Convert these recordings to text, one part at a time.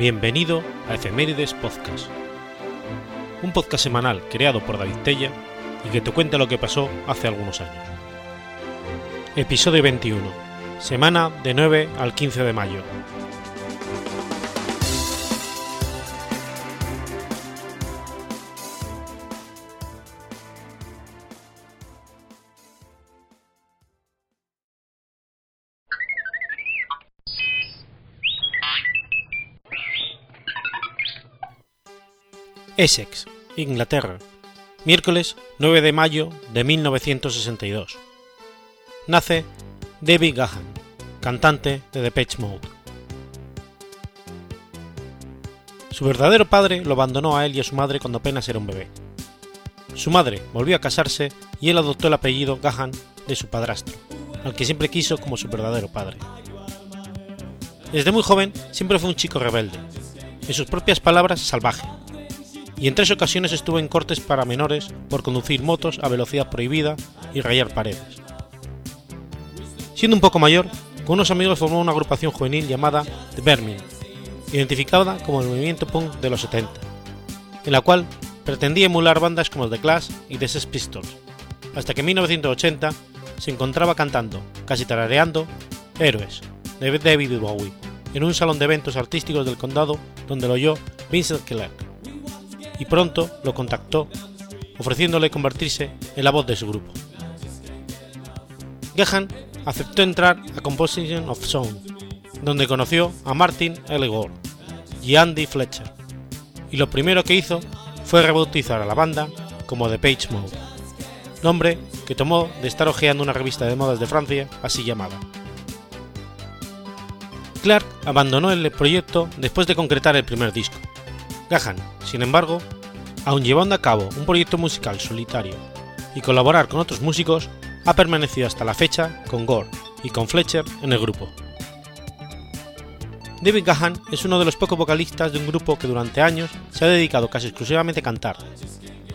Bienvenido a Efemérides Podcast, un podcast semanal creado por David Tella y que te cuenta lo que pasó hace algunos años. Episodio 21, semana de 9 al 15 de mayo. Essex, Inglaterra, miércoles 9 de mayo de 1962. Nace David Gahan, cantante de Depeche Mode. Su verdadero padre lo abandonó a él y a su madre cuando apenas era un bebé. Su madre volvió a casarse y él adoptó el apellido Gahan de su padrastro, al que siempre quiso como su verdadero padre. Desde muy joven siempre fue un chico rebelde, en sus propias palabras salvaje, y en tres ocasiones estuvo en cortes para menores por conducir motos a velocidad prohibida y rayar paredes. Siendo un poco mayor, con unos amigos formó una agrupación juvenil llamada The Vermin, identificada como el movimiento punk de los 70, en la cual pretendía emular bandas como The Clash y The Sex Pistols, hasta que en 1980 se encontraba cantando, casi tarareando, Héroes, de David Bowie, en un salón de eventos artísticos del condado donde lo oyó Vincent Clark y pronto lo contactó, ofreciéndole convertirse en la voz de su grupo. Gehan aceptó entrar a Composition of Sound, donde conoció a Martin L. Gore y Andy Fletcher, y lo primero que hizo fue rebautizar a la banda como The Page Mode, nombre que tomó de estar hojeando una revista de modas de Francia así llamada. Clark abandonó el proyecto después de concretar el primer disco, Gahan, sin embargo, aun llevando a cabo un proyecto musical solitario y colaborar con otros músicos, ha permanecido hasta la fecha con Gore y con Fletcher en el grupo. David Gahan es uno de los pocos vocalistas de un grupo que durante años se ha dedicado casi exclusivamente a cantar,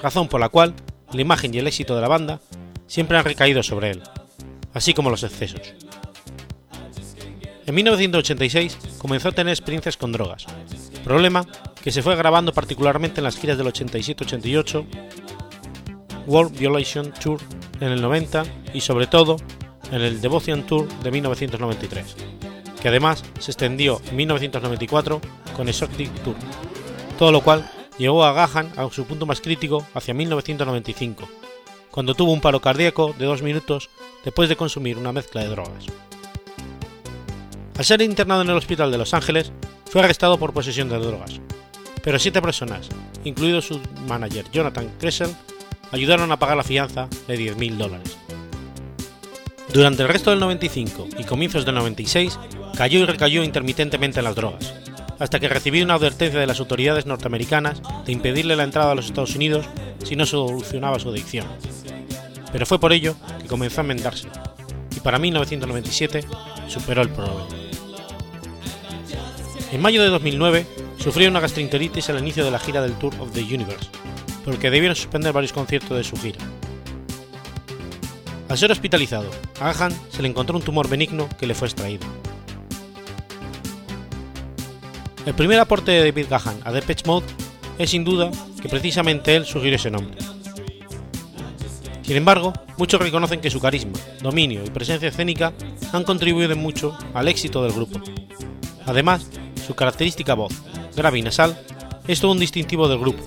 razón por la cual la imagen y el éxito de la banda siempre han recaído sobre él, así como los excesos. En 1986 comenzó a tener experiencias con drogas, problema que se fue agravando particularmente en las giras del 87-88, World Violation Tour en el 90 y sobre todo en el Devotion Tour de 1993, que además se extendió en 1994 con Exotic Tour, todo lo cual llevó a Gahan a su punto más crítico hacia 1995, cuando tuvo un paro cardíaco de dos minutos después de consumir una mezcla de drogas. Al ser internado en el hospital de Los Ángeles, fue arrestado por posesión de drogas, pero siete personas, incluido su manager Jonathan Kressel, ayudaron a pagar la fianza de 10.000 dólares. Durante el resto del 95 y comienzos del 96 cayó y recayó intermitentemente en las drogas, hasta que recibió una advertencia de las autoridades norteamericanas de impedirle la entrada a los Estados Unidos si no solucionaba su adicción. Pero fue por ello que comenzó a enmendarse, y para 1997 superó el problema. En mayo de 2009 sufrió una gastroenteritis al inicio de la gira del Tour of the Universe, por lo que debieron suspender varios conciertos de su gira. Al ser hospitalizado, a Gahan se le encontró un tumor benigno que le fue extraído. El primer aporte de David Gahan a Depeche Mode es sin duda que precisamente él sugirió ese nombre. Sin embargo, muchos reconocen que su carisma, dominio y presencia escénica han contribuido mucho al éxito del grupo. Además, su característica voz, grave y nasal, es todo un distintivo del grupo,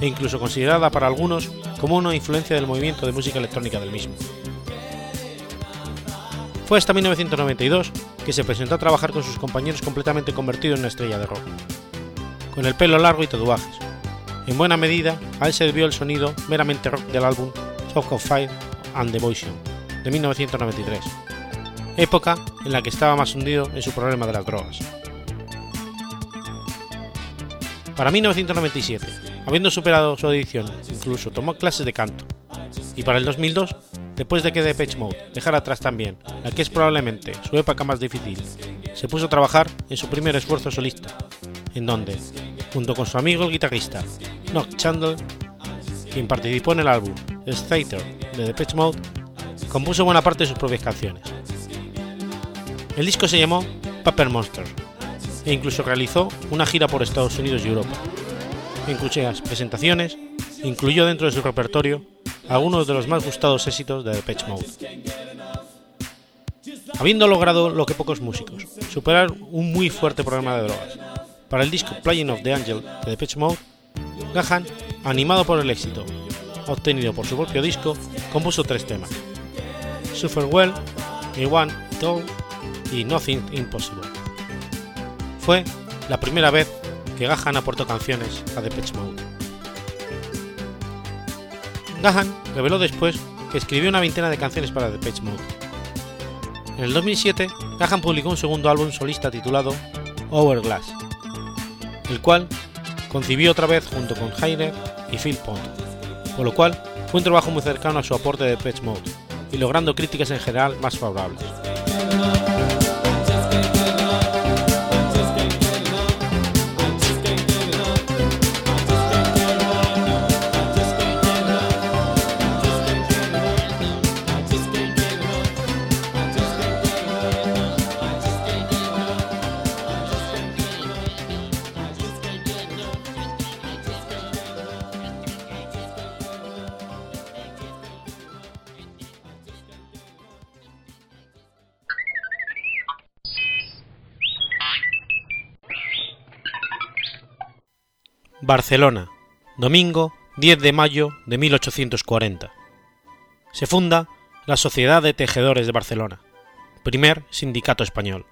e incluso considerada para algunos como una influencia del movimiento de música electrónica del mismo. Fue hasta 1992 que se presentó a trabajar con sus compañeros completamente convertido en una estrella de rock. Con el pelo largo y tatuajes. En buena medida, a él debió el sonido meramente rock del álbum Talk of Fire and Devotion de 1993, época en la que estaba más hundido en su problema de las drogas. Para 1997, habiendo superado su adicción, incluso tomó clases de canto. Y para el 2002, después de que Depeche Mode dejara atrás también la que es probablemente su época más difícil, se puso a trabajar en su primer esfuerzo solista, en donde, junto con su amigo guitarrista Nock Chandler, quien participó en el álbum Theater de Depeche Mode, compuso buena parte de sus propias canciones. El disco se llamó Paper Monster e incluso realizó una gira por Estados Unidos y Europa, en cuyas presentaciones incluyó dentro de su repertorio algunos de los más gustados éxitos de Depeche Mode. Habiendo logrado lo que pocos músicos, superar un muy fuerte problema de drogas, para el disco Playing of the Angel de Depeche Mode, Gahan, animado por el éxito obtenido por su propio disco, compuso tres temas: Suffer Well, Me All y Nothing Impossible. Fue la primera vez que Gahan aportó canciones a Depeche Mode. Gahan reveló después que escribió una veintena de canciones para Depeche Mode. En el 2007, Gahan publicó un segundo álbum solista titulado Hourglass, el cual concibió otra vez junto con Heiner y Phil Pond, por lo cual fue un trabajo muy cercano a su aporte de Depeche Mode y logrando críticas en general más favorables. Barcelona, domingo 10 de mayo de 1840. Se funda la Sociedad de Tejedores de Barcelona, primer sindicato español.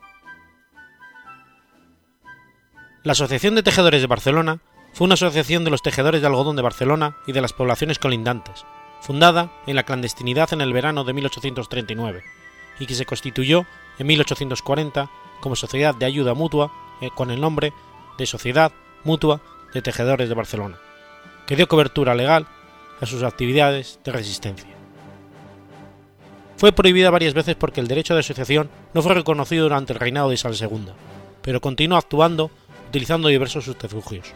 La Asociación de Tejedores de Barcelona fue una asociación de los tejedores de algodón de Barcelona y de las poblaciones colindantes, fundada en la clandestinidad en el verano de 1839 y que se constituyó en 1840 como Sociedad de Ayuda Mutua eh, con el nombre de Sociedad Mutua de Tejedores de Barcelona, que dio cobertura legal a sus actividades de resistencia. Fue prohibida varias veces porque el derecho de asociación no fue reconocido durante el reinado de Isabel II, pero continuó actuando utilizando diversos subterfugios.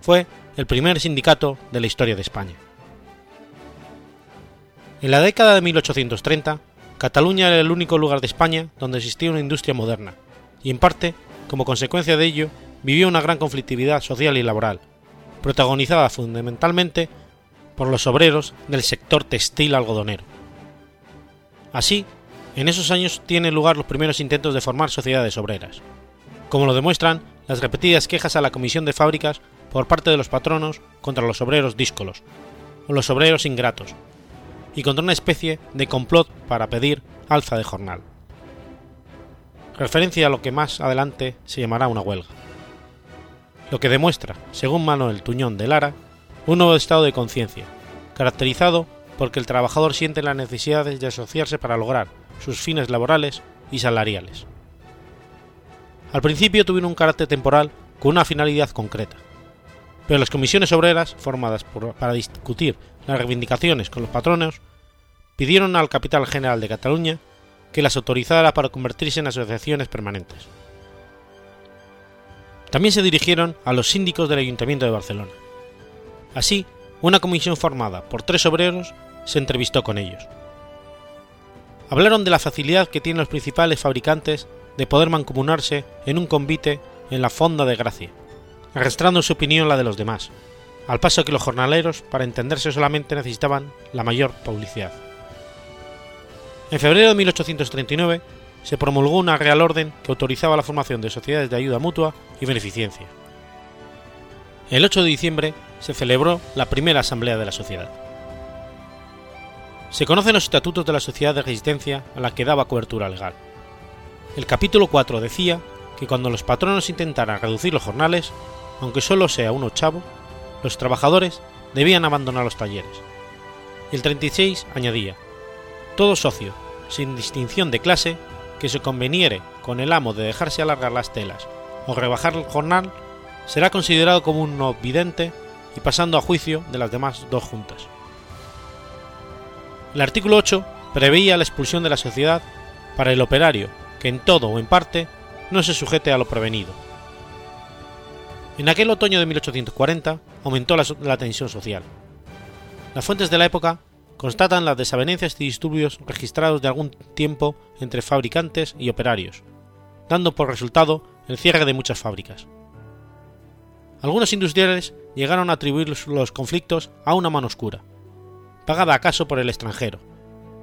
Fue el primer sindicato de la historia de España. En la década de 1830, Cataluña era el único lugar de España donde existía una industria moderna, y en parte, como consecuencia de ello, vivió una gran conflictividad social y laboral, protagonizada fundamentalmente por los obreros del sector textil algodonero. Así, en esos años tienen lugar los primeros intentos de formar sociedades obreras, como lo demuestran las repetidas quejas a la Comisión de Fábricas por parte de los patronos contra los obreros díscolos, o los obreros ingratos, y contra una especie de complot para pedir alza de jornal. Referencia a lo que más adelante se llamará una huelga lo que demuestra, según Manuel Tuñón de Lara, un nuevo estado de conciencia, caracterizado porque el trabajador siente la necesidad de asociarse para lograr sus fines laborales y salariales. Al principio tuvieron un carácter temporal con una finalidad concreta, pero las comisiones obreras, formadas para discutir las reivindicaciones con los patronos, pidieron al capital general de Cataluña que las autorizara para convertirse en asociaciones permanentes. También se dirigieron a los síndicos del Ayuntamiento de Barcelona. Así, una comisión formada por tres obreros se entrevistó con ellos. Hablaron de la facilidad que tienen los principales fabricantes de poder mancomunarse en un convite en la Fonda de Gracia, arrastrando su opinión la de los demás, al paso que los jornaleros, para entenderse solamente, necesitaban la mayor publicidad. En febrero de 1839 se promulgó una Real Orden que autorizaba la formación de sociedades de ayuda mutua y beneficencia. El 8 de diciembre se celebró la primera asamblea de la sociedad. Se conocen los estatutos de la sociedad de resistencia a la que daba cobertura legal. El capítulo 4 decía que cuando los patronos intentaran reducir los jornales, aunque solo sea un ochavo, los trabajadores debían abandonar los talleres. El 36 añadía, todo socio, sin distinción de clase, que se conveniere con el amo de dejarse alargar las telas o rebajar el jornal, será considerado como un no vidente y pasando a juicio de las demás dos juntas. El artículo 8 preveía la expulsión de la sociedad para el operario que en todo o en parte no se sujete a lo prevenido. En aquel otoño de 1840 aumentó la, la tensión social. Las fuentes de la época constatan las desavenencias y disturbios registrados de algún tiempo entre fabricantes y operarios, dando por resultado el cierre de muchas fábricas. Algunos industriales llegaron a atribuir los conflictos a una mano oscura, pagada acaso por el extranjero,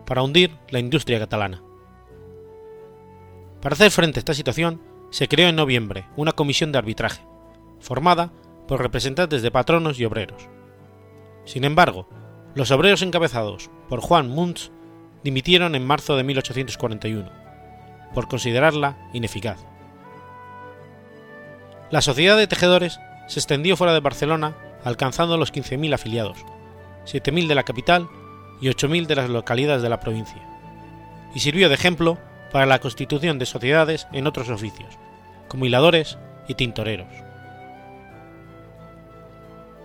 para hundir la industria catalana. Para hacer frente a esta situación, se creó en noviembre una comisión de arbitraje, formada por representantes de patronos y obreros. Sin embargo, los obreros encabezados por Juan Munz dimitieron en marzo de 1841, por considerarla ineficaz. La Sociedad de Tejedores se extendió fuera de Barcelona alcanzando los 15.000 afiliados, 7.000 de la capital y 8.000 de las localidades de la provincia, y sirvió de ejemplo para la constitución de sociedades en otros oficios, como hiladores y tintoreros.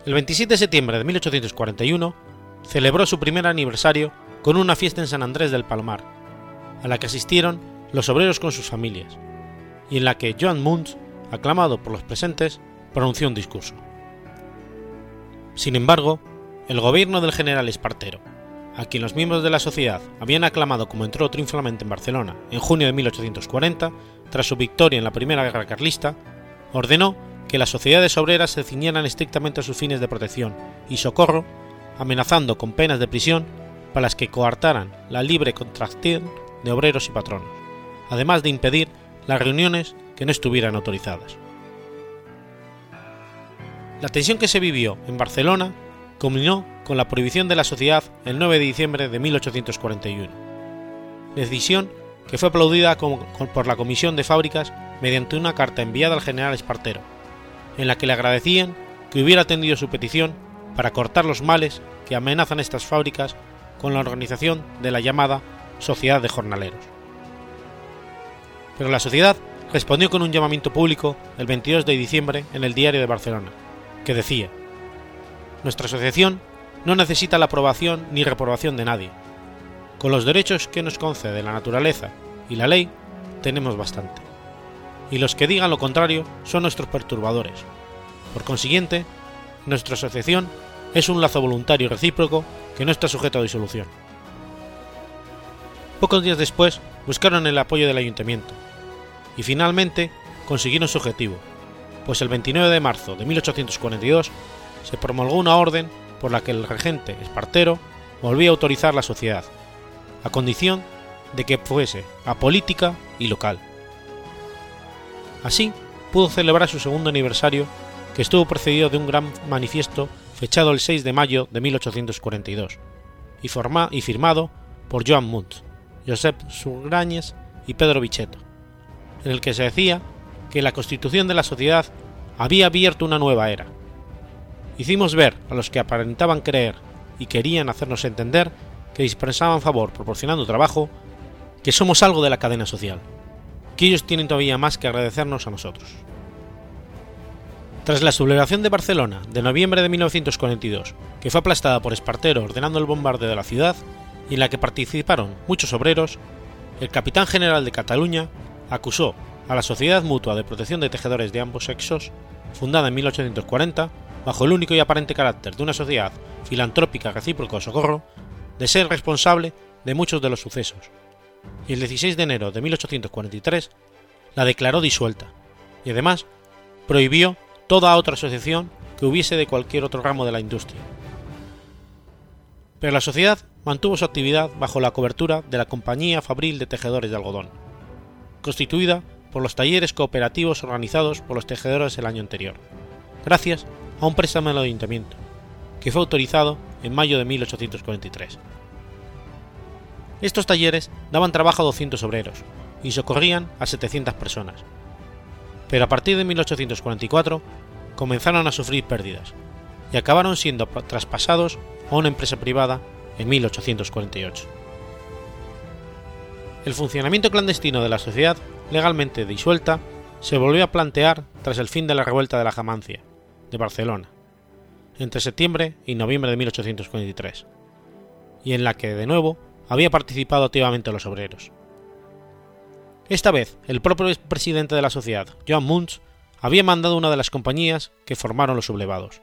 El 27 de septiembre de 1841 celebró su primer aniversario con una fiesta en San Andrés del Palmar, a la que asistieron los obreros con sus familias, y en la que Joan Munz, aclamado por los presentes, pronunció un discurso. Sin embargo, el gobierno del general Espartero, a quien los miembros de la sociedad habían aclamado como entró triunfalmente en Barcelona en junio de 1840, tras su victoria en la Primera Guerra Carlista, ordenó que las sociedades obreras se ciñeran estrictamente a sus fines de protección y socorro, amenazando con penas de prisión para las que coartaran la libre contracción de obreros y patronos, además de impedir las reuniones que no estuvieran autorizadas. La tensión que se vivió en Barcelona culminó con la prohibición de la sociedad el 9 de diciembre de 1841, decisión que fue aplaudida por la Comisión de Fábricas mediante una carta enviada al general Espartero, en la que le agradecían que hubiera atendido su petición para cortar los males que amenazan estas fábricas con la organización de la llamada Sociedad de Jornaleros. Pero la sociedad respondió con un llamamiento público el 22 de diciembre en el Diario de Barcelona, que decía, Nuestra asociación no necesita la aprobación ni reprobación de nadie. Con los derechos que nos concede la naturaleza y la ley, tenemos bastante. Y los que digan lo contrario son nuestros perturbadores. Por consiguiente, nuestra asociación es un lazo voluntario y recíproco que no está sujeto a disolución. Pocos días después buscaron el apoyo del ayuntamiento y finalmente consiguieron su objetivo, pues el 29 de marzo de 1842 se promulgó una orden por la que el regente Espartero volvía a autorizar la sociedad, a condición de que fuese apolítica y local. Así pudo celebrar su segundo aniversario, que estuvo precedido de un gran manifiesto fechado el 6 de mayo de 1842 y, firmado por Joan Munt, Josep Surgrañes y Pedro Bicheto, en el que se decía que la constitución de la sociedad había abierto una nueva era. Hicimos ver a los que aparentaban creer y querían hacernos entender que dispensaban favor proporcionando trabajo, que somos algo de la cadena social, que ellos tienen todavía más que agradecernos a nosotros. Tras la sublevación de Barcelona de noviembre de 1942, que fue aplastada por Espartero ordenando el bombardeo de la ciudad y en la que participaron muchos obreros, el capitán general de Cataluña acusó a la Sociedad Mutua de Protección de Tejedores de ambos sexos, fundada en 1840, bajo el único y aparente carácter de una sociedad filantrópica recíproco socorro, de ser responsable de muchos de los sucesos, y el 16 de enero de 1843 la declaró disuelta, y además prohibió toda otra asociación que hubiese de cualquier otro ramo de la industria. Pero la sociedad mantuvo su actividad bajo la cobertura de la Compañía Fabril de Tejedores de Algodón, constituida por los talleres cooperativos organizados por los tejedores el año anterior, gracias a un préstamo del ayuntamiento, que fue autorizado en mayo de 1843. Estos talleres daban trabajo a 200 obreros y socorrían a 700 personas, pero a partir de 1844 comenzaron a sufrir pérdidas y acabaron siendo traspasados a una empresa privada en 1848. El funcionamiento clandestino de la sociedad, legalmente disuelta, se volvió a plantear tras el fin de la revuelta de la Jamancia, de Barcelona, entre septiembre y noviembre de 1843, y en la que de nuevo había participado activamente los obreros. Esta vez, el propio presidente de la sociedad, Joan Munch, había mandado una de las compañías que formaron los sublevados.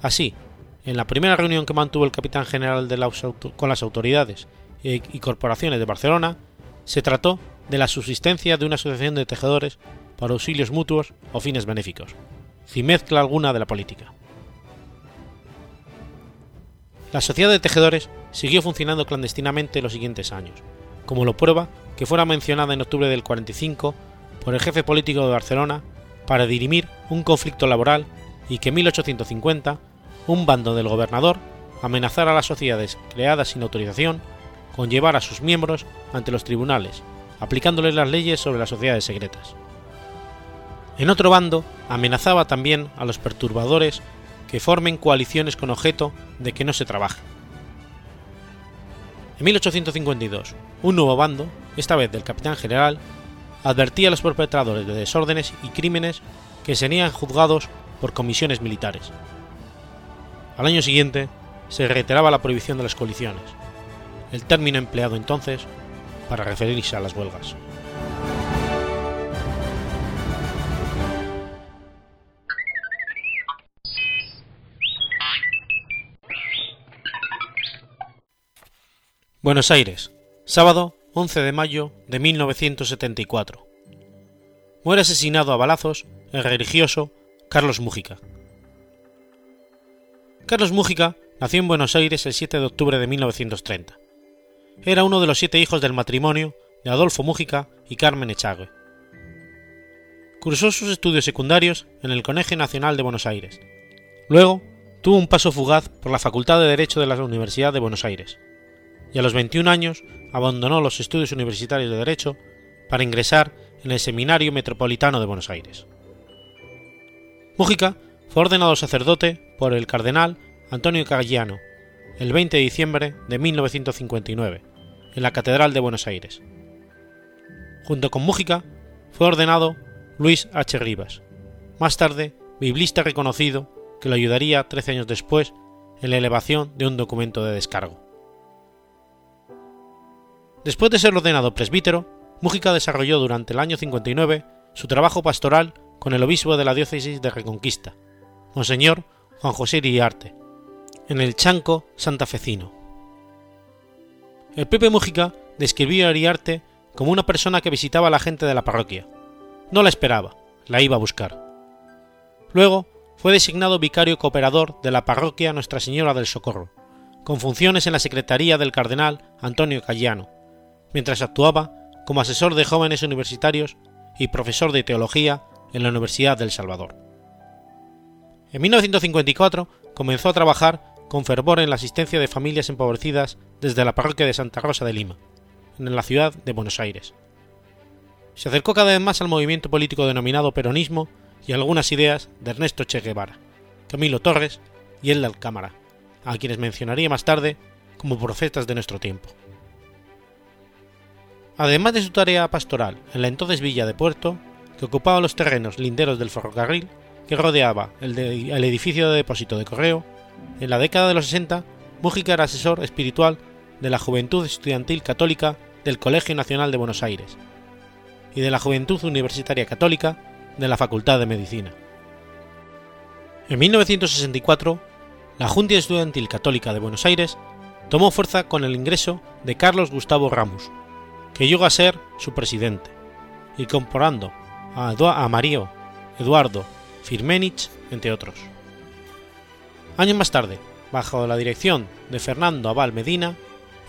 Así, en la primera reunión que mantuvo el capitán general con las autoridades y corporaciones de Barcelona, se trató de la subsistencia de una asociación de tejedores para auxilios mutuos o fines benéficos, sin mezcla alguna de la política. La Sociedad de Tejedores siguió funcionando clandestinamente los siguientes años, como lo prueba que fuera mencionada en octubre del 45 por el jefe político de Barcelona para dirimir un conflicto laboral y que en 1850 un bando del gobernador amenazara a las sociedades creadas sin autorización con llevar a sus miembros ante los tribunales, aplicándoles las leyes sobre las sociedades secretas. En otro bando amenazaba también a los perturbadores que formen coaliciones con objeto de que no se trabaje. En 1852, un nuevo bando, esta vez del capitán general, advertía a los perpetradores de desórdenes y crímenes que serían juzgados por comisiones militares. Al año siguiente, se reiteraba la prohibición de las coaliciones, el término empleado entonces para referirse a las huelgas. Buenos Aires, sábado 11 de mayo de 1974. Muere asesinado a balazos el religioso Carlos Mújica. Carlos Mújica nació en Buenos Aires el 7 de octubre de 1930. Era uno de los siete hijos del matrimonio de Adolfo Mújica y Carmen Echagüe. Cursó sus estudios secundarios en el Colegio Nacional de Buenos Aires. Luego, tuvo un paso fugaz por la Facultad de Derecho de la Universidad de Buenos Aires, y a los 21 años abandonó los estudios universitarios de Derecho para ingresar en el Seminario Metropolitano de Buenos Aires. Mújica fue ordenado sacerdote por el cardenal Antonio Caggiano el 20 de diciembre de 1959 en la Catedral de Buenos Aires. Junto con Mújica fue ordenado Luis H. Rivas, más tarde biblista reconocido que lo ayudaría 13 años después en la elevación de un documento de descargo. Después de ser ordenado presbítero, Mújica desarrolló durante el año 59 su trabajo pastoral con el obispo de la diócesis de Reconquista, Monseñor Juan José Iriarte, en el Chanco santafecino. El Pepe Mújica describió a Iriarte como una persona que visitaba a la gente de la parroquia. No la esperaba, la iba a buscar. Luego fue designado vicario cooperador de la parroquia Nuestra Señora del Socorro, con funciones en la secretaría del cardenal Antonio Cayano, mientras actuaba como asesor de jóvenes universitarios y profesor de teología en la Universidad del Salvador. En 1954 comenzó a trabajar con fervor en la asistencia de familias empobrecidas desde la parroquia de Santa Rosa de Lima, en la ciudad de Buenos Aires. Se acercó cada vez más al movimiento político denominado peronismo y a algunas ideas de Ernesto Che Guevara, Camilo Torres y El Alcámara, a quienes mencionaría más tarde como profetas de nuestro tiempo. Además de su tarea pastoral en la entonces villa de Puerto, que ocupaba los terrenos linderos del ferrocarril que rodeaba el, edificio de depósito de correo, en la década de los 60, Mújica era asesor espiritual de la Juventud Estudiantil Católica del Colegio Nacional de Buenos Aires y de la Juventud Universitaria Católica de la Facultad de Medicina. En 1964, la Junta Estudiantil Católica de Buenos Aires tomó fuerza con el ingreso de Carlos Gustavo Ramos, que llegó a ser su presidente, incorporando a, a Mario Eduardo Firmenich, entre otros. Años más tarde, bajo la dirección de Fernando Aval Medina,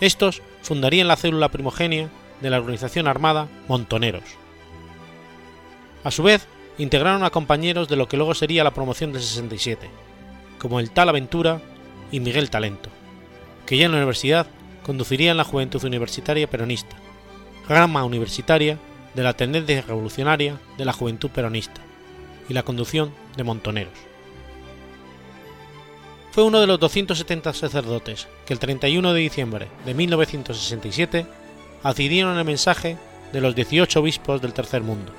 estos fundarían la célula primogenia de la organización armada Montoneros. A su vez, integraron a compañeros de lo que luego sería la promoción del 67, como el Tal Aventura y Miguel Talento, que ya en la universidad conducirían la juventud universitaria peronista, rama universitaria de la tendencia revolucionaria de la juventud peronista y la conducción de Montoneros. Fue uno de los 270 sacerdotes que el 31 de diciembre de 1967 adquirieron el mensaje de los 18 obispos del Tercer Mundo,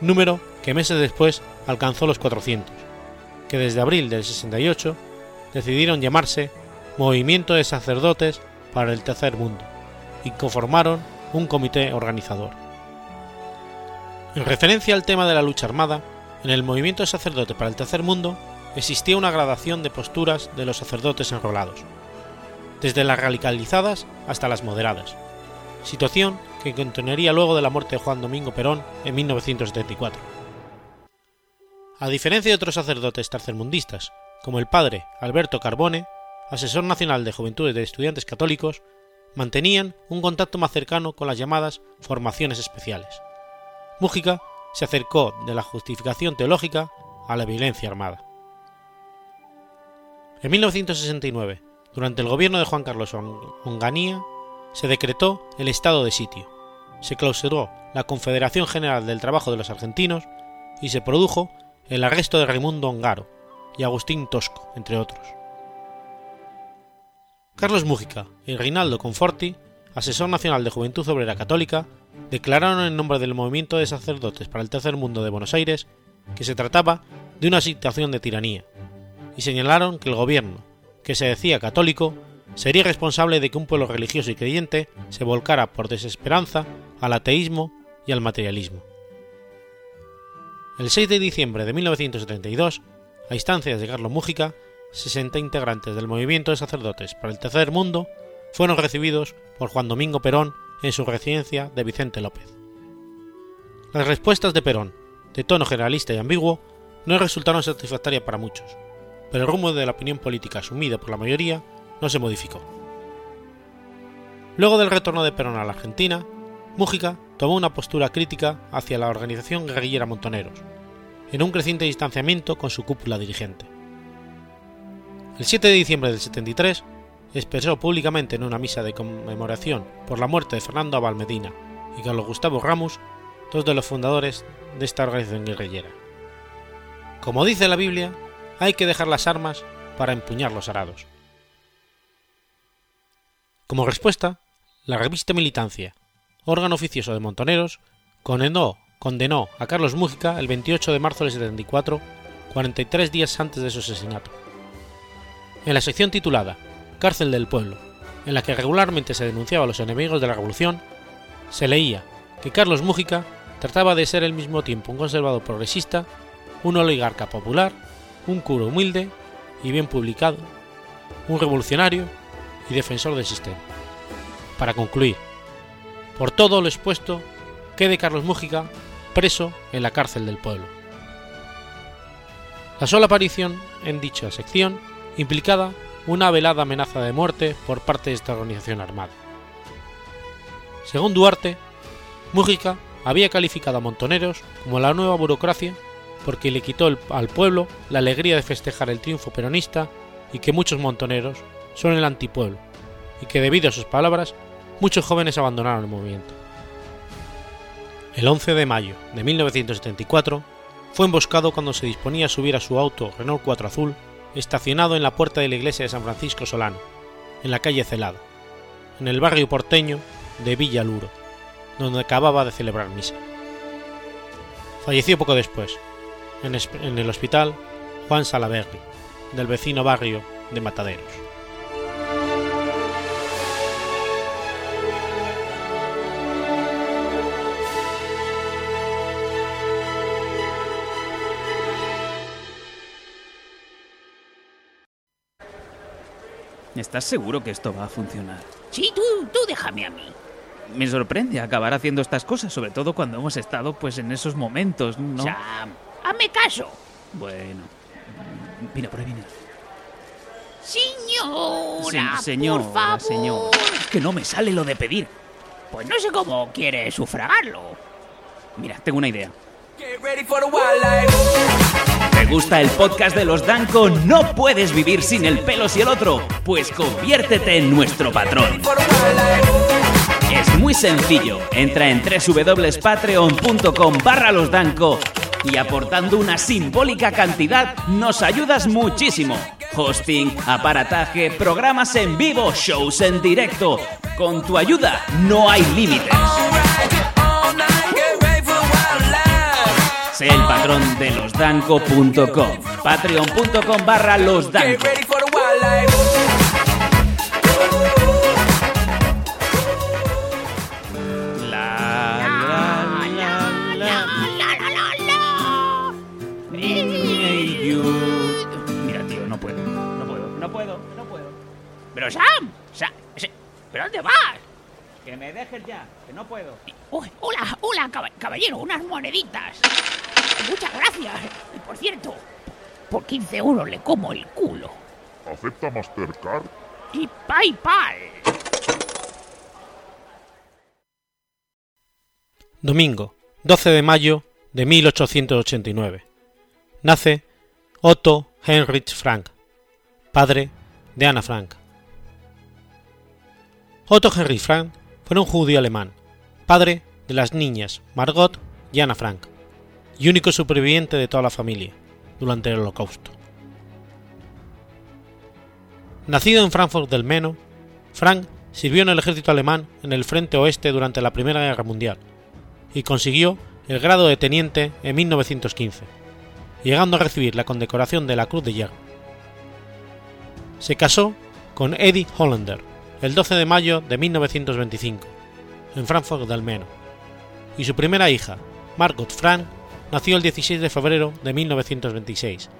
número que meses después alcanzó los 400, que desde abril del 68 decidieron llamarse Movimiento de Sacerdotes para el Tercer Mundo y conformaron un comité organizador. En referencia al tema de la lucha armada, en el movimiento de sacerdotes para el tercer mundo existía una gradación de posturas de los sacerdotes enrolados, desde las radicalizadas hasta las moderadas, situación que continuaría luego de la muerte de Juan Domingo Perón en 1974. A diferencia de otros sacerdotes tercermundistas, como el padre Alberto Carbone, asesor nacional de Juventudes de Estudiantes Católicos, mantenían un contacto más cercano con las llamadas formaciones especiales. Mújica se acercó de la justificación teológica a la violencia armada. En 1969, durante el gobierno de Juan Carlos Onganía, se decretó el estado de sitio, se clausuró la Confederación General del Trabajo de los Argentinos y se produjo el arresto de Raimundo Ongaro y Agustín Tosco, entre otros. Carlos Mújica y Reinaldo Conforti, asesor nacional de Juventud Obrera Católica, declararon en nombre del Movimiento de Sacerdotes para el Tercer Mundo de Buenos Aires que se trataba de una situación de tiranía, y señalaron que el gobierno, que se decía católico, sería responsable de que un pueblo religioso y creyente se volcara por desesperanza al ateísmo y al materialismo. El 6 de diciembre de 1972, a instancias de Carlos Mújica, 60 integrantes del movimiento de sacerdotes para el tercer mundo fueron recibidos por Juan Domingo Perón en su residencia de Vicente López. Las respuestas de Perón, de tono generalista y ambiguo, no resultaron satisfactorias para muchos, pero el rumbo de la opinión política asumida por la mayoría no se modificó. Luego del retorno de Perón a la Argentina, Mújica tomó una postura crítica hacia la organización guerrillera Montoneros, en un creciente distanciamiento con su cúpula dirigente. El 7 de diciembre del 73, expresó públicamente en una misa de conmemoración por la muerte de Fernando Abal Medina y Carlos Gustavo Ramos, dos de los fundadores de esta organización guerrillera. Como dice la Biblia, hay que dejar las armas para empuñar los arados. Como respuesta, la revista Militancia, órgano oficioso de Montoneros, condenó, condenó a Carlos Mújica el 28 de marzo del 74, 43 días antes de su asesinato en la sección titulada Cárcel del Pueblo, en la que regularmente se denunciaba a los enemigos de la revolución, se leía que Carlos Mújica trataba de ser al mismo tiempo un conservador progresista, un oligarca popular, un curo humilde y bien publicado, un revolucionario y defensor del sistema. Para concluir, por todo lo expuesto, quede Carlos Mújica preso en la cárcel del pueblo. La sola aparición en dicha sección implicada una velada amenaza de muerte por parte de esta organización armada. Según Duarte, Mújica había calificado a Montoneros como la nueva burocracia porque le quitó al pueblo la alegría de festejar el triunfo peronista y que muchos montoneros son el antipueblo y que debido a sus palabras muchos jóvenes abandonaron el movimiento. El 11 de mayo de 1974 fue emboscado cuando se disponía a subir a su auto Renault 4 azul estacionado en la puerta de la iglesia de San Francisco Solano, en la calle Celada, en el barrio porteño de Villa Luro, donde acababa de celebrar misa. Falleció poco después, en el hospital Juan Salaberry, del vecino barrio de Mataderos. ¿Estás seguro que esto va a funcionar? Sí, tú, tú déjame a mí. Me sorprende acabar haciendo estas cosas, sobre todo cuando hemos estado pues en esos momentos, ¿no? Sam, hazme caso. Bueno. Mira, por ahí viene. Señora, Se- señora, por favor. señor. Es que no me sale lo de pedir. Pues no sé cómo quiere sufragarlo. Mira, tengo una idea. Get ready for the wildlife. ¿Te gusta el podcast de los Danco? ¿No puedes vivir sin el pelo y el otro? Pues conviértete en nuestro patrón. Es muy sencillo. Entra en www.patreon.com barra los Danco y aportando una simbólica cantidad nos ayudas muchísimo. Hosting, aparataje, programas en vivo, shows en directo. Con tu ayuda no hay límites. El patrón de losdanco.com. Patreon.com barra losdanco. Mira, no puedo. No puedo, no puedo, no puedo. Pero Sam, Sam, ¿pero dónde vas? Que me dejes ya, que no puedo. Hola, hola, caba- caballero, unas moneditas. Muchas gracias. Y por cierto, por 15 euros le como el culo. ¿Acepta Mastercard? Y PayPal. Domingo, 12 de mayo de 1889. Nace Otto Heinrich Frank, padre de Anna Frank. Otto Heinrich Frank fue un judío alemán, padre de las niñas Margot y Anna Frank, y único superviviente de toda la familia durante el Holocausto. Nacido en Frankfurt del Meno, Frank sirvió en el ejército alemán en el frente oeste durante la Primera Guerra Mundial y consiguió el grado de teniente en 1915, llegando a recibir la condecoración de la Cruz de Hierro. Se casó con Eddie Hollander el 12 de mayo de 1925, en Frankfurt del Meno, y su primera hija, Margot Frank, nació el 16 de febrero de 1926.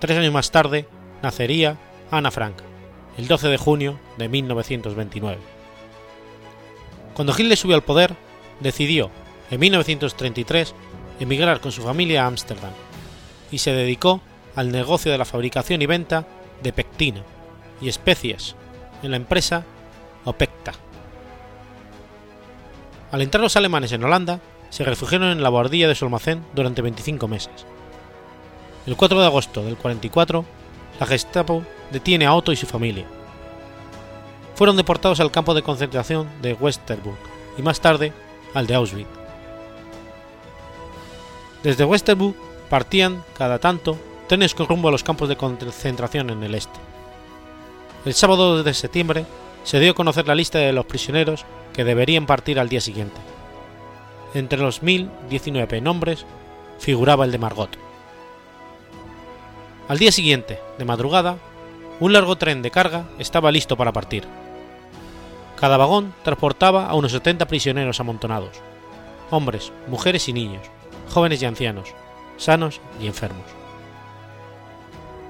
Tres años más tarde nacería Anna Frank, el 12 de junio de 1929. Cuando Hitler subió al poder, decidió, en 1933, emigrar con su familia a Ámsterdam y se dedicó al negocio de la fabricación y venta de pectina y especias en la empresa Opecta. Al entrar los alemanes en Holanda, se refugiaron en la bordilla de su almacén durante 25 meses. El 4 de agosto del 44, la Gestapo detiene a Otto y su familia. Fueron deportados al campo de concentración de Westerburg y más tarde al de Auschwitz. Desde Westerburg partían cada tanto trenes con rumbo a los campos de concentración en el este. El sábado 2 de septiembre se dio a conocer la lista de los prisioneros que deberían partir al día siguiente. Entre los 1019 nombres figuraba el de Margot. Al día siguiente, de madrugada, un largo tren de carga estaba listo para partir. Cada vagón transportaba a unos 70 prisioneros amontonados, hombres, mujeres y niños, jóvenes y ancianos, sanos y enfermos.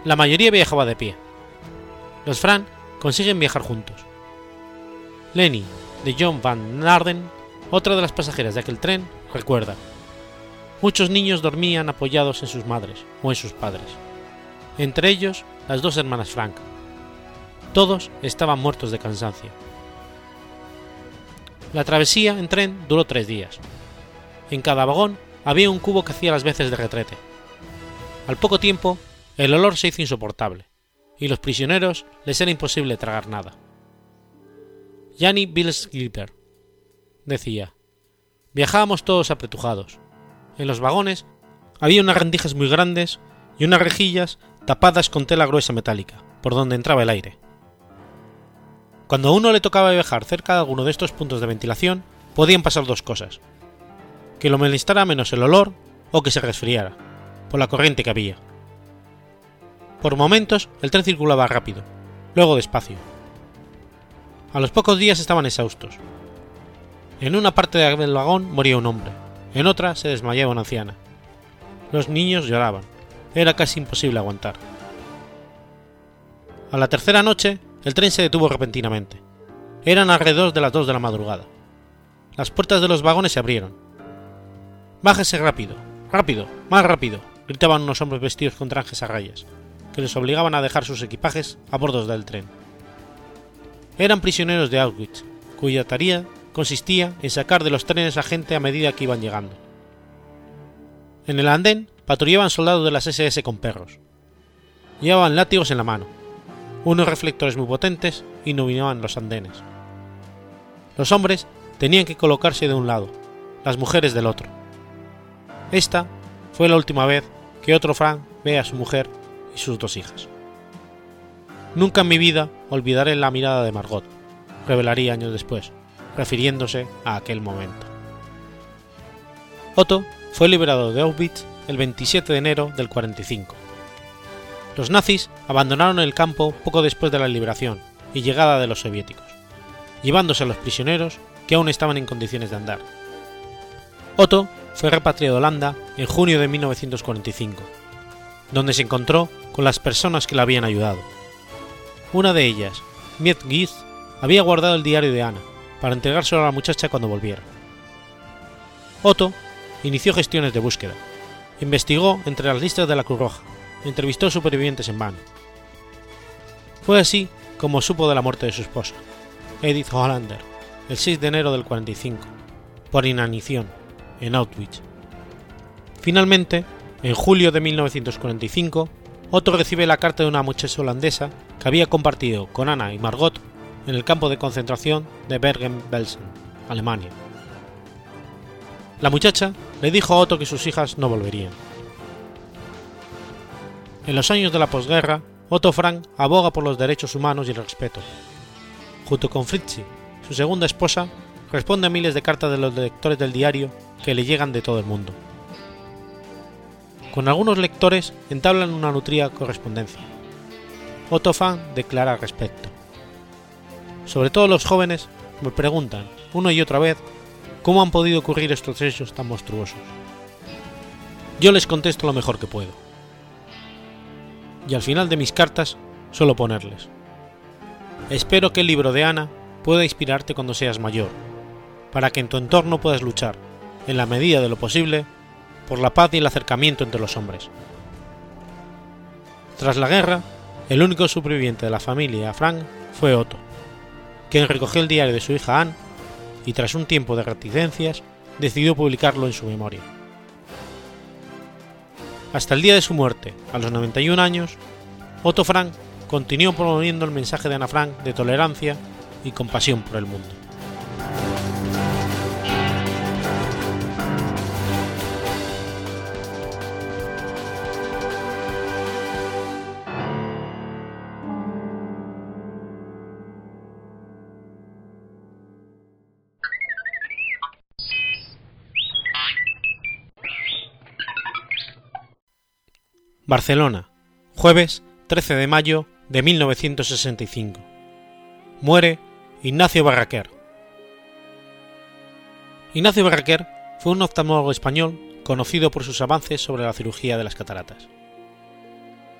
La mayoría viajaba de pie. Los Fran consiguen viajar juntos. Lenny, de John Van Narden, otra de las pasajeras de aquel tren, recuerda. Muchos niños dormían apoyados en sus madres o en sus padres, entre ellos las dos hermanas Frank. Todos estaban muertos de cansancio. La travesía en tren duró tres días. En cada vagón había un cubo que hacía las veces de retrete. Al poco tiempo, el olor se hizo insoportable, y los prisioneros les era imposible tragar nada. Janny Bilsgilper decía: Viajábamos todos apretujados. En los vagones había unas rendijas muy grandes y unas rejillas tapadas con tela gruesa metálica, por donde entraba el aire. Cuando a uno le tocaba viajar cerca de alguno de estos puntos de ventilación, podían pasar dos cosas. Que lo molestara menos el olor o que se resfriara, por la corriente que había. Por momentos el tren circulaba rápido, luego despacio. A los pocos días estaban exhaustos. En una parte del vagón moría un hombre, en otra se desmayaba una anciana. Los niños lloraban, era casi imposible aguantar. A la tercera noche, el tren se detuvo repentinamente. Eran alrededor de las dos de la madrugada. Las puertas de los vagones se abrieron. Bájese rápido, rápido, más rápido, gritaban unos hombres vestidos con trajes a rayas, que les obligaban a dejar sus equipajes a bordo del tren. Eran prisioneros de Auschwitz, cuya tarea consistía en sacar de los trenes a gente a medida que iban llegando. En el andén patrullaban soldados de las SS con perros. Llevaban látigos en la mano, unos reflectores muy potentes iluminaban los andenes. Los hombres tenían que colocarse de un lado, las mujeres del otro. Esta fue la última vez que otro Frank ve a su mujer y sus dos hijas. Nunca en mi vida olvidaré la mirada de Margot, revelaría años después, refiriéndose a aquel momento. Otto fue liberado de Auschwitz el 27 de enero del 45. Los nazis abandonaron el campo poco después de la liberación y llegada de los soviéticos, llevándose a los prisioneros que aún estaban en condiciones de andar. Otto fue repatriado a Holanda en junio de 1945, donde se encontró con las personas que le habían ayudado. Una de ellas, Miet Gies, había guardado el diario de Ana para entregárselo a la muchacha cuando volviera. Otto inició gestiones de búsqueda, investigó entre las listas de la Cruz Roja, entrevistó supervivientes en vano. Fue así como supo de la muerte de su esposa, Edith Hollander, el 6 de enero del 45, por inanición, en Auschwitz. Finalmente, en julio de 1945, Otto recibe la carta de una muchacha holandesa que había compartido con Ana y Margot en el campo de concentración de Bergen-Belsen, Alemania. La muchacha le dijo a Otto que sus hijas no volverían. En los años de la posguerra, Otto Frank aboga por los derechos humanos y el respeto. Junto con Fritzi, su segunda esposa, responde a miles de cartas de los lectores del diario que le llegan de todo el mundo. Con algunos lectores entablan una nutrida correspondencia. Otto Frank declara al respecto. Sobre todo los jóvenes me preguntan, una y otra vez, cómo han podido ocurrir estos hechos tan monstruosos. Yo les contesto lo mejor que puedo. Y al final de mis cartas suelo ponerles. Espero que el libro de Ana pueda inspirarte cuando seas mayor, para que en tu entorno puedas luchar, en la medida de lo posible, por la paz y el acercamiento entre los hombres. Tras la guerra, el único superviviente de la familia Frank fue Otto, quien recogió el diario de su hija Anne y tras un tiempo de reticencias decidió publicarlo en su memoria. Hasta el día de su muerte, a los 91 años, Otto Frank continuó promoviendo el mensaje de Ana Frank de tolerancia y compasión por el mundo. Barcelona, jueves 13 de mayo de 1965. Muere Ignacio Barraquer. Ignacio Barraquer fue un oftalmólogo español conocido por sus avances sobre la cirugía de las cataratas.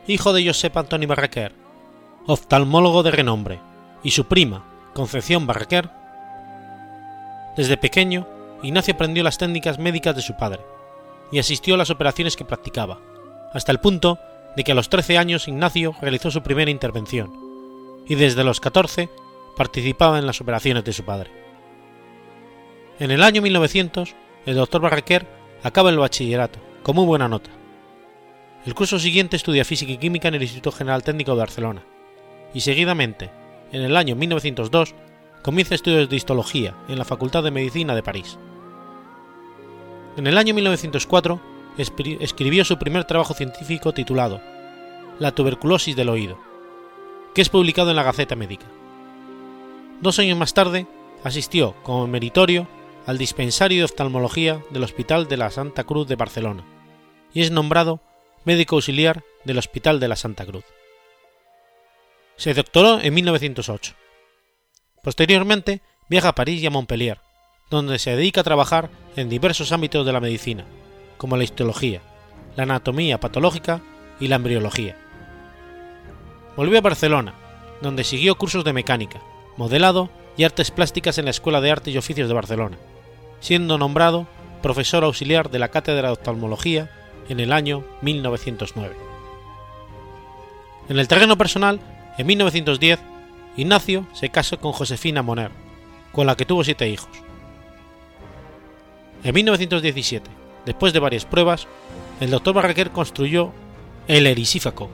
Hijo de Josep Antoni Barraquer, oftalmólogo de renombre, y su prima, Concepción Barraquer, desde pequeño, Ignacio aprendió las técnicas médicas de su padre y asistió a las operaciones que practicaba, hasta el punto de que a los 13 años Ignacio realizó su primera intervención, y desde los 14 participaba en las operaciones de su padre. En el año 1900, el doctor Barraquer acaba el bachillerato, con muy buena nota. El curso siguiente estudia física y química en el Instituto General Técnico de Barcelona, y seguidamente, en el año 1902, comienza estudios de histología en la Facultad de Medicina de París. En el año 1904 escribió su primer trabajo científico titulado La tuberculosis del oído, que es publicado en la Gaceta Médica. Dos años más tarde, asistió como meritorio al dispensario de oftalmología del Hospital de la Santa Cruz de Barcelona y es nombrado médico auxiliar del Hospital de la Santa Cruz. Se doctoró en 1908. Posteriormente viaja a París y a Montpellier, donde se dedica a trabajar en diversos ámbitos de la medicina, como la histología, la anatomía patológica y la embriología. Volvió a Barcelona, donde siguió cursos de mecánica, modelado y artes plásticas en la Escuela de Artes y Oficios de Barcelona, siendo nombrado profesor auxiliar de la Cátedra de Oftalmología en el año 1909. En el terreno personal, en 1910, Ignacio se casó con Josefina Moner, con la que tuvo siete hijos. En 1917, después de varias pruebas, el doctor Barraquer construyó el erisífaco,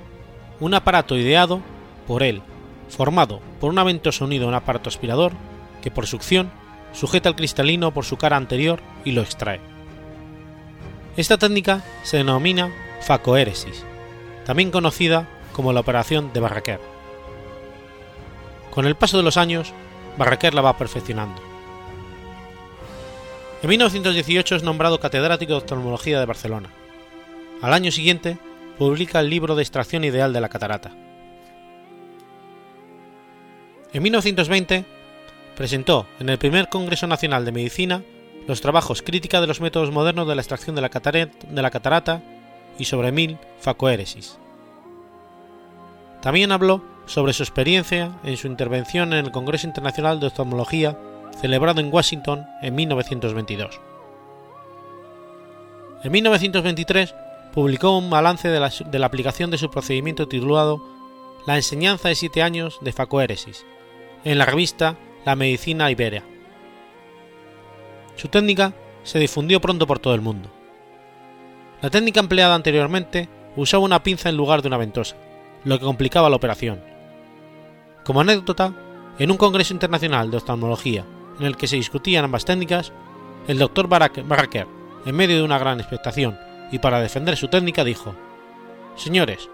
un aparato ideado por él, formado por un aventoso unido a un aparato aspirador que por succión sujeta el cristalino por su cara anterior y lo extrae. Esta técnica se denomina facoéresis, también conocida como la operación de Barraquer. Con el paso de los años, Barraquer la va perfeccionando. En 1918 es nombrado catedrático de oftalmología de Barcelona. Al año siguiente, publica el libro de extracción ideal de la catarata. En 1920, presentó en el primer Congreso Nacional de Medicina los trabajos Crítica de los métodos modernos de la extracción de la, catarata y sobre mil facoéresis. También habló sobre su experiencia en su intervención en el Congreso Internacional de Oftalmología celebrado en Washington en 1922. En 1923 publicó un balance de la, aplicación de su procedimiento titulado La enseñanza de siete años de facoéresis, en la revista La Medicina Iberia. Su técnica se difundió pronto por todo el mundo. La técnica empleada anteriormente usaba una pinza en lugar de una ventosa, lo que complicaba la operación. Como anécdota, en un congreso internacional de oftalmología en el que se discutían ambas técnicas, el doctor Barker, en medio de una gran expectación y para defender su técnica, dijo: Señores,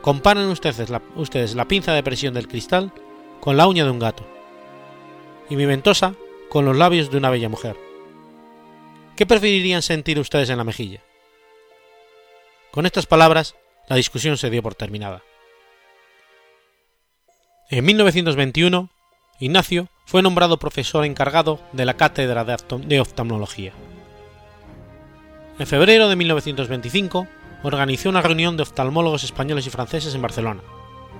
comparen ustedes la, ustedes la pinza de presión del cristal con la uña de un gato, y mi ventosa con los labios de una bella mujer. ¿Qué preferirían sentir ustedes en la mejilla? Con estas palabras, la discusión se dio por terminada. En 1921, Ignacio fue nombrado profesor encargado de la cátedra de oftalmología. En febrero de 1925 organizó una reunión de oftalmólogos españoles y franceses en Barcelona,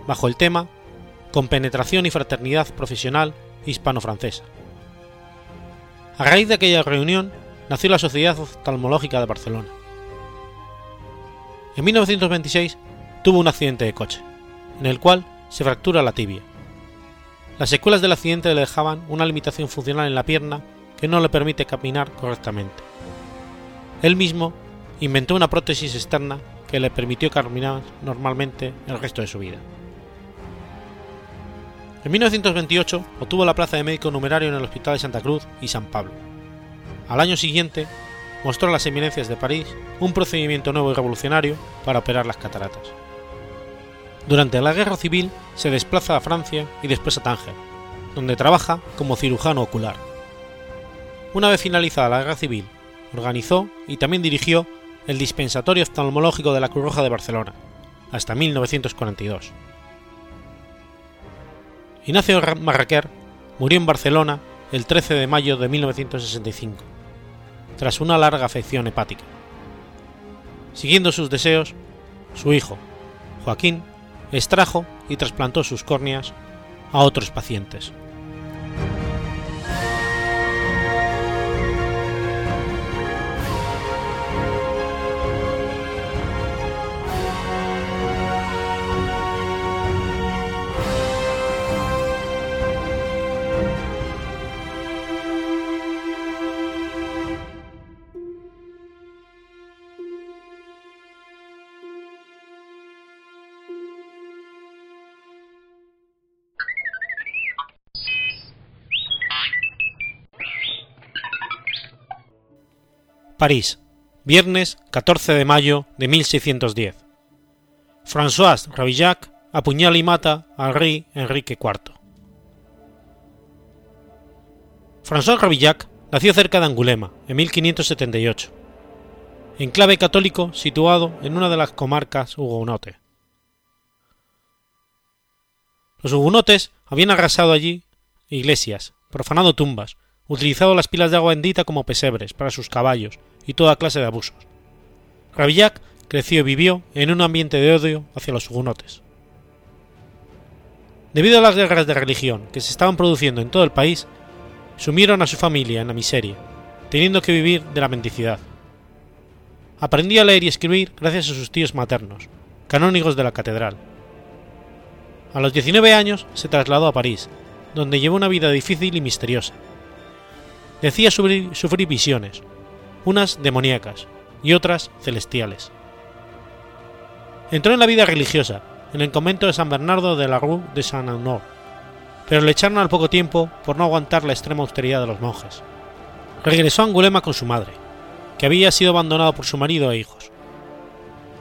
bajo el tema Compenetración y fraternidad profesional hispano-francesa. A raíz de aquella reunión nació la Sociedad Oftalmológica de Barcelona. En 1926 tuvo un accidente de coche, en el cual se fractura la tibia. Las secuelas del accidente le dejaban una limitación funcional en la pierna que no le permite caminar correctamente. Él mismo inventó una prótesis externa que le permitió caminar normalmente el resto de su vida. En 1928 obtuvo la plaza de médico numerario en el Hospital de Santa Cruz y San Pablo. Al año siguiente mostró a las eminencias de París un procedimiento nuevo y revolucionario para operar las cataratas. Durante la Guerra Civil se desplaza a Francia y después a Tánger, donde trabaja como cirujano ocular. Una vez finalizada la Guerra Civil, organizó y también dirigió el Dispensatorio Oftalmológico de la Cruz Roja de Barcelona, hasta 1942. Ignacio Marraquer murió en Barcelona el 13 de mayo de 1965, tras una larga afección hepática. Siguiendo sus deseos, su hijo, Joaquín, extrajo y trasplantó sus córneas a otros pacientes. París, viernes 14 de mayo de 1610. François Ravillac apuñala y mata al rey Enrique IV. François Ravillac nació cerca de Angulema en 1578, enclave católico situado en una de las comarcas hugonotes. Los hugonotes habían arrasado allí iglesias, profanado tumbas, utilizado las pilas de agua bendita como pesebres para sus caballos y toda clase de abusos. Ravillac creció y vivió en un ambiente de odio hacia los hugonotes. Debido a las guerras de religión que se estaban produciendo en todo el país, sumieron a su familia en la miseria, teniendo que vivir de la mendicidad. Aprendió a leer y escribir gracias a sus tíos maternos, canónigos de la catedral. A los 19 años se trasladó a París, donde llevó una vida difícil y misteriosa. Decía sufrir visiones, unas demoníacas y otras celestiales. Entró en la vida religiosa, en el convento de San Bernardo de la Rue de Saint-Honor, pero le echaron al poco tiempo por no aguantar la extrema austeridad de los monjes. Regresó a Angulema con su madre, que había sido abandonada por su marido e hijos.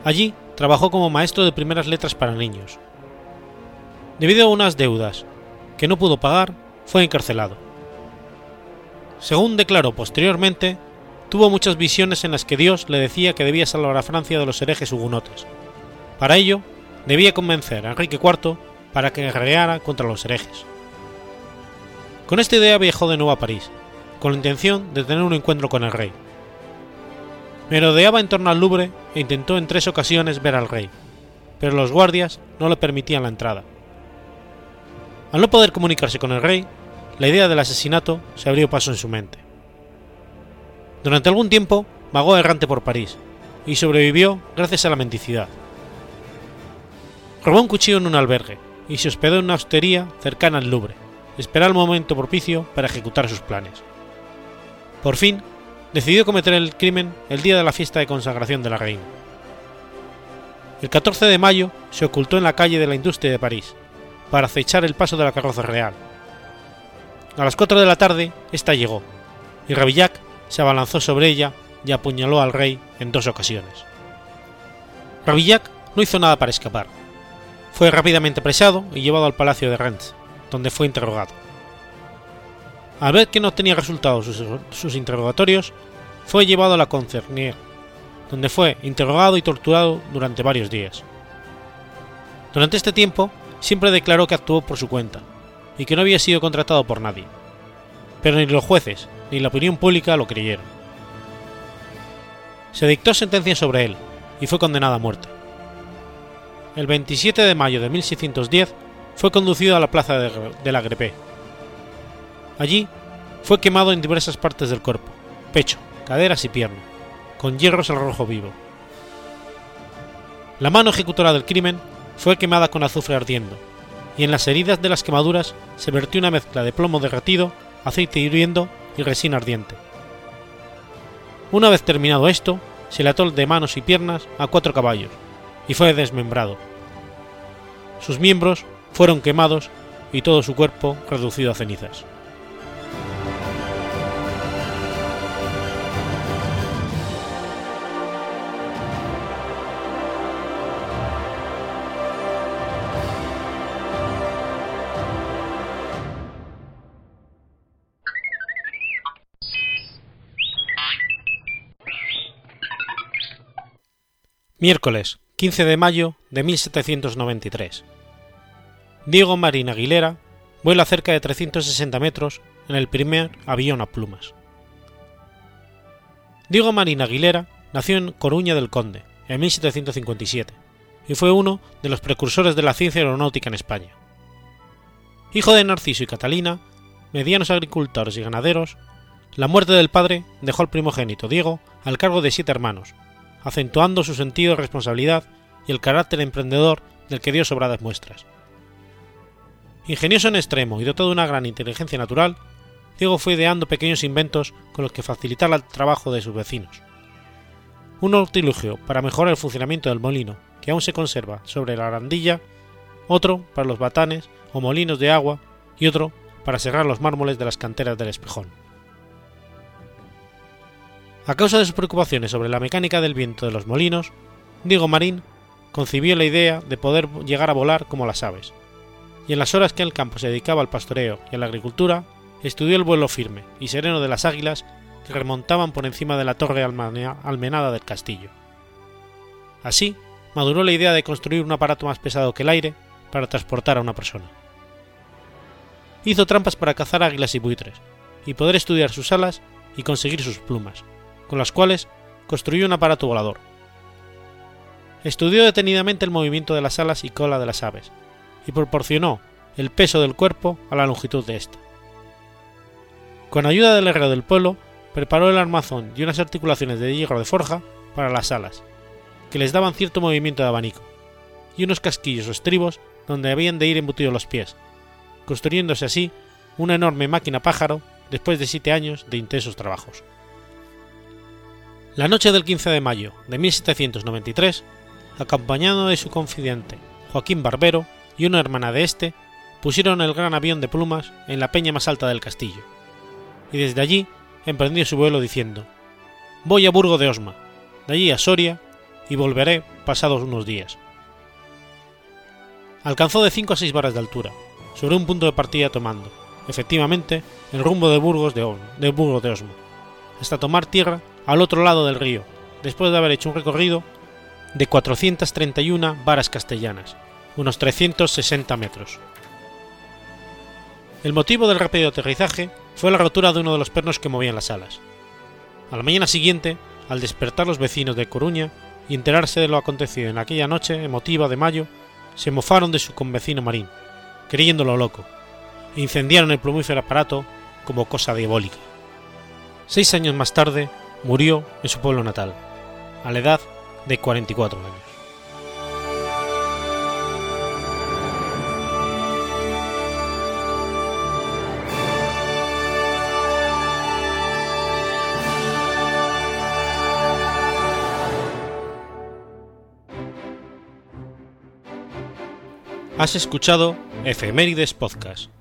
Allí trabajó como maestro de primeras letras para niños. Debido a unas deudas que no pudo pagar, fue encarcelado. Según declaró posteriormente, tuvo muchas visiones en las que Dios le decía que debía salvar a Francia de los herejes hugonotes. Para ello, debía convencer a Enrique IV para que guerreara contra los herejes. Con esta idea viajó de nuevo a París, con la intención de tener un encuentro con el rey. Merodeaba en torno al Louvre e intentó en tres ocasiones ver al rey, pero los guardias no le permitían la entrada. Al no poder comunicarse con el rey, la idea del asesinato se abrió paso en su mente. Durante algún tiempo vagó errante por París y sobrevivió gracias a la mendicidad. Robó un cuchillo en un albergue y se hospedó en una hostería cercana al Louvre, esperar el momento propicio para ejecutar sus planes. Por fin, decidió cometer el crimen el día de la fiesta de consagración de la reina. El 14 de mayo se ocultó en la calle de la Industria de París, para acechar el paso de la carroza real. A las 4 de la tarde, esta llegó, y Ravillac se abalanzó sobre ella y apuñaló al rey en dos ocasiones. Ravillac no hizo nada para escapar. Fue rápidamente apresado y llevado al palacio de Rennes, donde fue interrogado. Al ver que no tenía resultados sus, sus interrogatorios, fue llevado a la Concernier, donde fue interrogado y torturado durante varios días. Durante este tiempo, siempre declaró que actuó por su cuenta y que no había sido contratado por nadie. Pero ni los jueces ni la opinión pública lo creyeron. Se dictó sentencia sobre él y fue condenado a muerte. El 27 de mayo de 1610 fue conducido a la plaza de, la Grepé. Allí fue quemado en diversas partes del cuerpo, pecho, caderas y pierna, con hierros al rojo vivo. La mano ejecutora del crimen fue quemada con azufre ardiendo, y en las heridas de las quemaduras se vertió una mezcla de plomo derretido, aceite hirviendo y resina ardiente. Una vez terminado esto, se le ató de manos y piernas a cuatro caballos, y fue desmembrado. Sus miembros fueron quemados y todo su cuerpo reducido a cenizas. Miércoles 15 de mayo de 1793. Diego Marín Aguilera vuela cerca de 360 metros en el primer avión a plumas. Diego Marín Aguilera nació en Coruña del Conde en 1757 y fue uno de los precursores de la ciencia aeronáutica en España. Hijo de Narciso y Catalina, medianos agricultores y ganaderos, la muerte del padre dejó al primogénito Diego al cargo de siete hermanos, acentuando su sentido de responsabilidad y el carácter emprendedor del que dio sobradas muestras. Ingenioso en extremo y dotado de una gran inteligencia natural, Diego fue ideando pequeños inventos con los que facilitar el trabajo de sus vecinos. Un artilugio para mejorar el funcionamiento del molino, que aún se conserva sobre la arandilla, otro para los batanes o molinos de agua y otro para cerrar los mármoles de las canteras del espejón. A causa de sus preocupaciones sobre la mecánica del viento de los molinos, Diego Marín concibió la idea de poder llegar a volar como las aves, y en las horas que el campo se dedicaba al pastoreo y a la agricultura, estudió el vuelo firme y sereno de las águilas que remontaban por encima de la torre almenada del castillo. Así, maduró la idea de construir un aparato más pesado que el aire para transportar a una persona. Hizo trampas para cazar águilas y buitres, y poder estudiar sus alas y conseguir sus plumas, con las cuales construyó un aparato volador. Estudió detenidamente el movimiento de las alas y cola de las aves, y proporcionó el peso del cuerpo a la longitud de ésta. Con ayuda del herrero del pueblo, preparó el armazón y unas articulaciones de hierro de forja para las alas, que les daban cierto movimiento de abanico, y unos casquillos o estribos donde habían de ir embutidos los pies, construyéndose así una enorme máquina pájaro después de siete años de intensos trabajos. La noche del 15 de mayo de 1793, acompañado de su confidente Joaquín Barbero y una hermana de este, pusieron el gran avión de plumas en la peña más alta del castillo, y desde allí emprendió su vuelo diciendo: Voy a Burgo de Osma, de allí a Soria, y volveré pasados unos días. Alcanzó de 5 a 6 varas de altura, sobre un punto de partida tomando, efectivamente, el rumbo de Burgos de, Burgos de Osma, hasta tomar tierra al otro lado del río, después de haber hecho un recorrido de 431 varas castellanas, unos 360 metros. El motivo del rápido aterrizaje fue la rotura de uno de los pernos que movían las alas. A la mañana siguiente, al despertar los vecinos de Coruña y enterarse de lo acontecido en aquella noche emotiva de mayo, se mofaron de su convecino Marín, creyéndolo loco, e incendiaron el plumífero aparato como cosa diabólica. Seis años más tarde murió en su pueblo natal, a la edad de 44 años. Has escuchado Efemérides Podcast.